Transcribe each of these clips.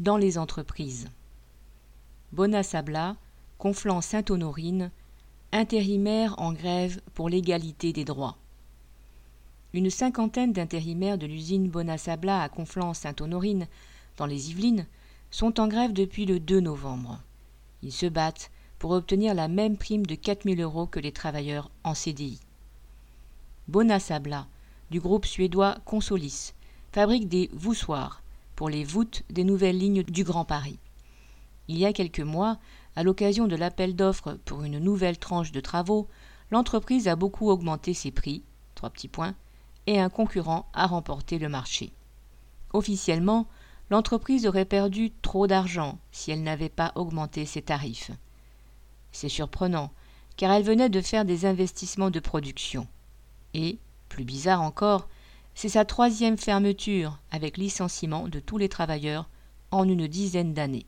dans les entreprises. Bonasabla, Conflans Sainte-Honorine, intérimaires en grève pour l'égalité des droits. Une cinquantaine d'intérimaires de l'usine Bonasabla à Conflans-Sainte-Honorine, dans les Yvelines, sont en grève depuis le 2 novembre. Ils se battent pour obtenir la même prime de 4000 euros que les travailleurs en CDI. Bonasabla, du groupe suédois Consolis, fabrique des voussoirs pour les voûtes des nouvelles lignes du Grand Paris. Il y a quelques mois, à l'occasion de l'appel d'offres pour une nouvelle tranche de travaux, l'entreprise a beaucoup augmenté ses prix, trois petits points, et un concurrent a remporté le marché. Officiellement, l'entreprise aurait perdu trop d'argent si elle n'avait pas augmenté ses tarifs. C'est surprenant, car elle venait de faire des investissements de production. Et, plus bizarre encore, c'est sa troisième fermeture avec licenciement de tous les travailleurs en une dizaine d'années.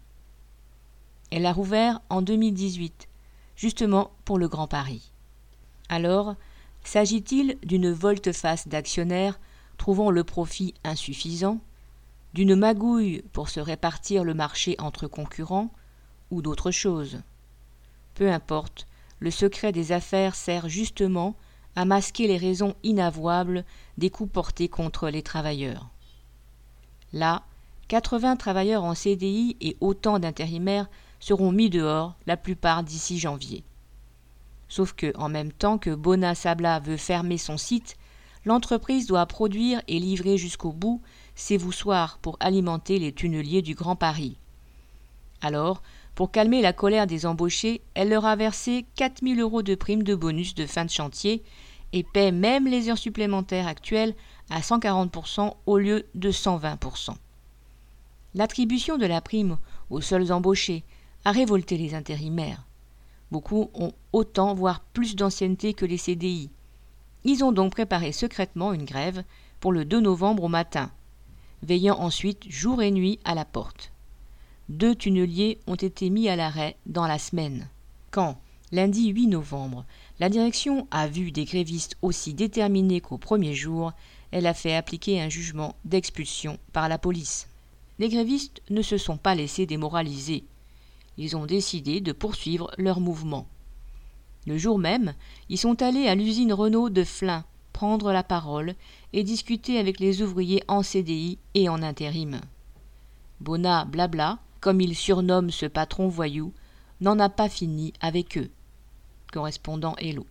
Elle a rouvert en 2018, justement pour le Grand Paris. Alors, S'agit-il d'une volte-face d'actionnaires trouvant le profit insuffisant, d'une magouille pour se répartir le marché entre concurrents, ou d'autre chose Peu importe, le secret des affaires sert justement à masquer les raisons inavouables des coups portés contre les travailleurs. Là, 80 travailleurs en CDI et autant d'intérimaires seront mis dehors, la plupart d'ici janvier. Sauf que, en même temps que Bona Sabla veut fermer son site, l'entreprise doit produire et livrer jusqu'au bout ses voussoirs pour alimenter les tunneliers du Grand Paris. Alors, pour calmer la colère des embauchés, elle leur a versé 4000 euros de prime de bonus de fin de chantier et paie même les heures supplémentaires actuelles à 140% au lieu de 120%. L'attribution de la prime aux seuls embauchés a révolté les intérimaires. Beaucoup ont autant, voire plus d'ancienneté que les CDI. Ils ont donc préparé secrètement une grève pour le 2 novembre au matin, veillant ensuite jour et nuit à la porte. Deux tunneliers ont été mis à l'arrêt dans la semaine. Quand, lundi 8 novembre, la direction a vu des grévistes aussi déterminés qu'au premier jour, elle a fait appliquer un jugement d'expulsion par la police. Les grévistes ne se sont pas laissés démoraliser ils ont décidé de poursuivre leur mouvement. Le jour même, ils sont allés à l'usine Renault de Flins prendre la parole et discuter avec les ouvriers en CDI et en intérim. Bona Blabla, comme il surnomme ce patron voyou, n'en a pas fini avec eux. Correspondant Hello.